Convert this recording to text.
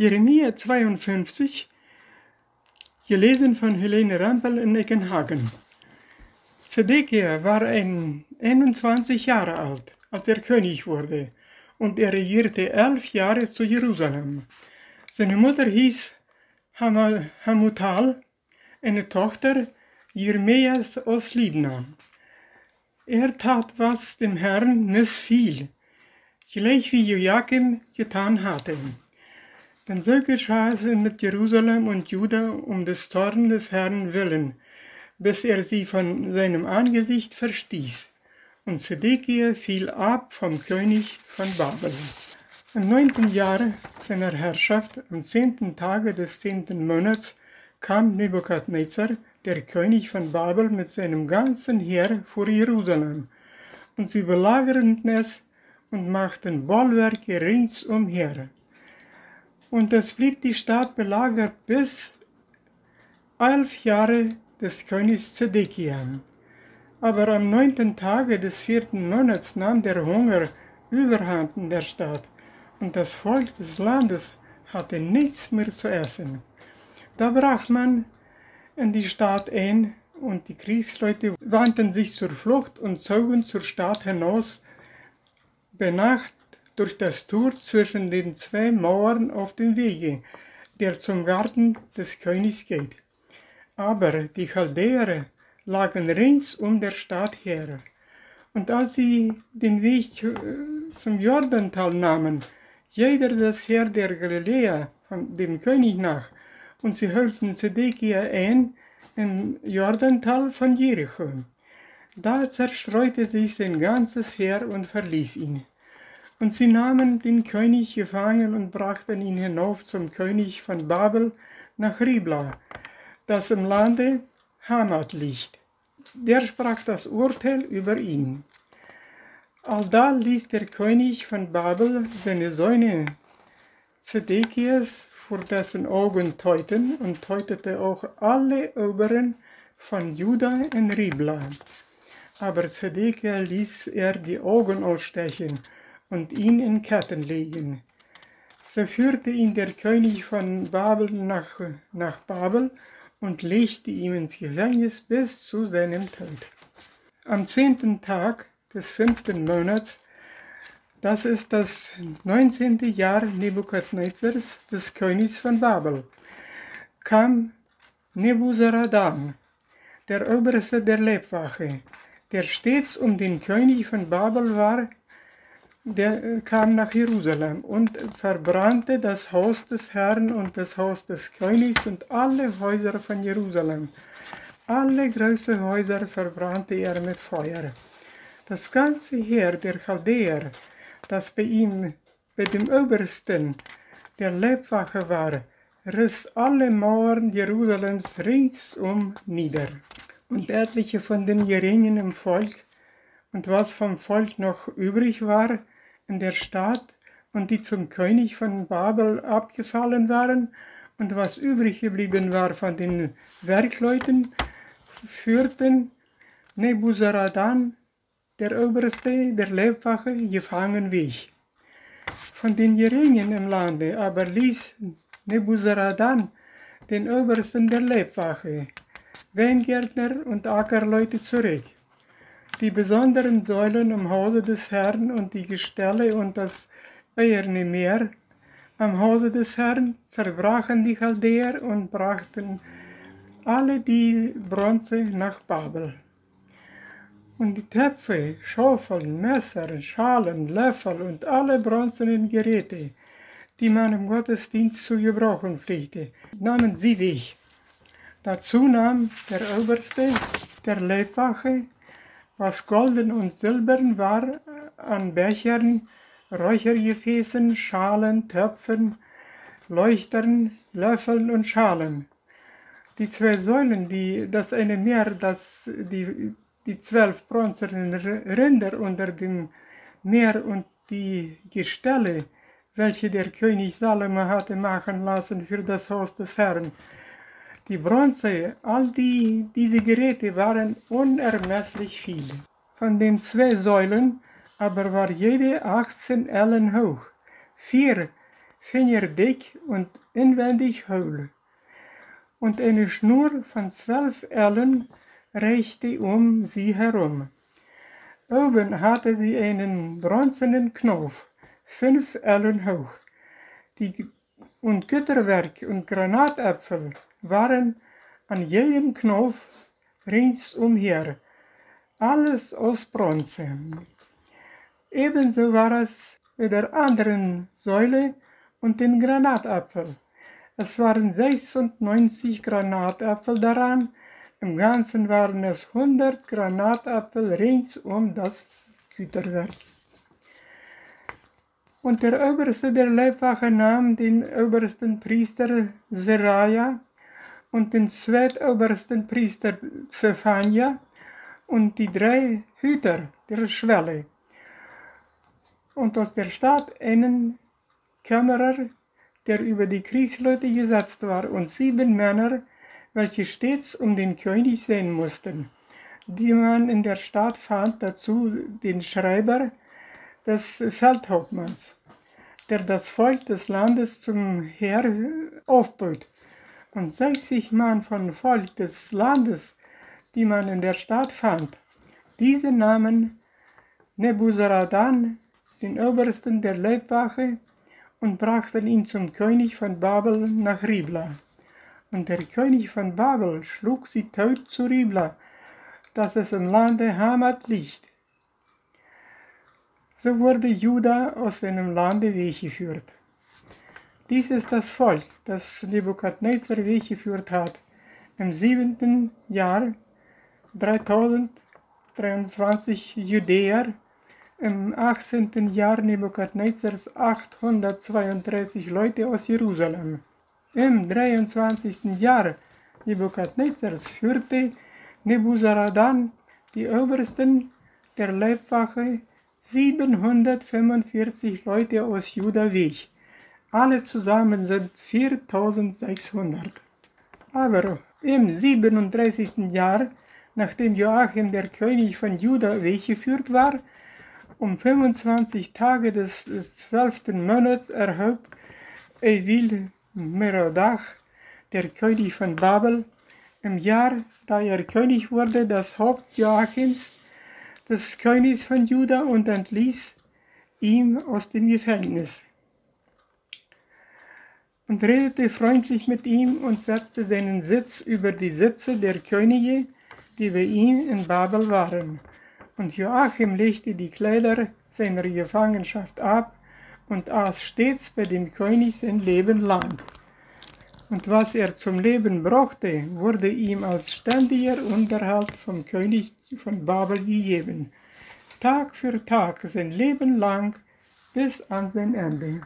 Jeremia 52, gelesen von Helene Rampel in Eckenhagen. Zedekia war ein 21 Jahre alt, als er König wurde, und er regierte elf Jahre zu Jerusalem. Seine Mutter hieß Hamutal, eine Tochter Jeremias aus Libna. Er tat, was dem Herrn missfiel, gleich wie Joachim getan hatte. Denn so geschah es mit Jerusalem und Juda um des Zorn des Herrn willen, bis er sie von seinem Angesicht verstieß. Und Zedekia fiel ab vom König von Babel. Im neunten Jahre seiner Herrschaft, am zehnten Tage des zehnten Monats, kam Nebukadnezar, der König von Babel, mit seinem ganzen Heer vor Jerusalem. Und sie belagerten es und machten Bollwerke ringsumher und es blieb die Stadt belagert bis elf Jahre des Königs Zedekia. Aber am neunten Tage des vierten Monats nahm der Hunger überhand in der Stadt und das Volk des Landes hatte nichts mehr zu essen. Da brach man in die Stadt ein und die Kriegsleute wandten sich zur Flucht und zogen zur Stadt hinaus. Benacht durch das Tor zwischen den zwei Mauern auf dem Wege, der zum Garten des Königs geht. Aber die Chaldäer lagen rings um der Stadt her. Und als sie den Weg zum Jordantal nahmen, jeder das Heer der Galiläa von dem König nach, und sie hörten Zedekia ein im Jordantal von Jericho. Da zerstreute sich sein ganzes Heer und verließ ihn. Und sie nahmen den König gefangen und brachten ihn hinauf zum König von Babel nach Ribla, das im Lande Hamat liegt. Der sprach das Urteil über ihn. Alda ließ der König von Babel seine Söhne Zedekias vor dessen Augen teuten und teutete auch alle Oberen von Juda in Ribla. Aber Zedekia ließ er die Augen ausstechen und ihn in Ketten legen. So führte ihn der König von Babel nach, nach Babel und legte ihn ins Gefängnis bis zu seinem Tod. Am zehnten Tag des fünften Monats, das ist das neunzehnte Jahr Nebukadnezars, des Königs von Babel, kam Nebuzaradan, der Oberste der Leibwache, der stets um den König von Babel war, der äh, kam nach Jerusalem und verbrannte das Haus des Herrn und das Haus des Königs und alle Häuser von Jerusalem. Alle große Häuser verbrannte er mit Feuer. Das ganze Heer der Chaldäer, das bei ihm, bei dem Obersten der Leibwache war, riss alle Mauern Jerusalems ringsum nieder. Und etliche von den geringen im Volk und was vom Volk noch übrig war, der Stadt und die zum König von Babel abgefallen waren und was übrig geblieben war von den Werkleuten, führten Nebuzaradan, der Oberste der Leibwache, gefangen weg. Von den Geringen im Lande aber ließ Nebuzaradan den Obersten der Leibwache, Weingärtner und Ackerleute zurück die besonderen Säulen im Hause des Herrn und die Gestelle und das eierne Meer am Hause des Herrn zerbrachen die Chaldäer und brachten alle die Bronze nach Babel. Und die Töpfe, Schaufeln, Messer, Schalen, Löffel und alle bronzenen Geräte, die man im Gottesdienst zu gebrauchen pflegte, nahmen sie weg. Dazu nahm der Oberste der Leibwache was golden und silbern war an Bechern, Räuchergefäßen, Schalen, Töpfen, Leuchtern, Löffeln und Schalen. Die zwei Säulen, die, das eine Meer, das die, die zwölf bronzenen Rinder unter dem Meer und die Gestelle, welche der König Salomo hatte machen lassen für das Haus des Herrn, die Bronze, all die, diese Geräte waren unermesslich viele. Von den zwei Säulen aber war jede 18 Ellen hoch. Vier fingerdick und inwendig hohl. Und eine Schnur von zwölf Ellen reichte um sie herum. Oben hatte sie einen bronzenen Knopf, fünf Ellen hoch. Die, und Güterwerk und Granatäpfel waren an jedem Knopf ringsumher, alles aus Bronze. Ebenso war es mit der anderen Säule und den Granatapfel. Es waren 96 Granatäpfel daran, im Ganzen waren es 100 Granatapfel rings um das Güterwerk. Und der Oberste der Leibwache nahm den obersten Priester Seraja und den zweitobersten Priester Zephania und die drei Hüter der Schwelle. Und aus der Stadt einen Kämmerer, der über die Kriegsleute gesetzt war, und sieben Männer, welche stets um den König sehen mussten, die man in der Stadt fand, dazu den Schreiber des Feldhauptmanns, der das Volk des Landes zum Heer aufbot, und 60 Mann von Volk des Landes, die man in der Stadt fand. Diese nahmen Nebuzaradan, den Obersten der Leibwache, und brachten ihn zum König von Babel nach Ribla. Und der König von Babel schlug sie tot zu Ribla, dass es im Lande Hamad liegt. So wurde Juda aus seinem Lande weggeführt. Dies ist das Volk, das Nebukadnezar weggeführt hat, im siebenten Jahr 3023 Judäer, im 18. Jahr Nebukadnezars 832 Leute aus Jerusalem. Im 23. Jahr Nebukadnezars führte Nebuzaradan die Obersten der Leibwache 745 Leute aus Juda weg. Alle zusammen sind 4600. Aber im 37. Jahr, nachdem Joachim der König von Juda weggeführt war, um 25 Tage des 12. Monats erhob Evil Merodach, der König von Babel, im Jahr, da er König wurde, das Haupt Joachims, des Königs von Juda, und entließ ihm aus dem Gefängnis. Und redete freundlich mit ihm und setzte seinen Sitz über die Sitze der Könige, die bei ihm in Babel waren. Und Joachim legte die Kleider seiner Gefangenschaft ab und aß stets bei dem König sein Leben lang. Und was er zum Leben brauchte, wurde ihm als ständiger Unterhalt vom König von Babel gegeben, Tag für Tag sein Leben lang bis an sein Ende.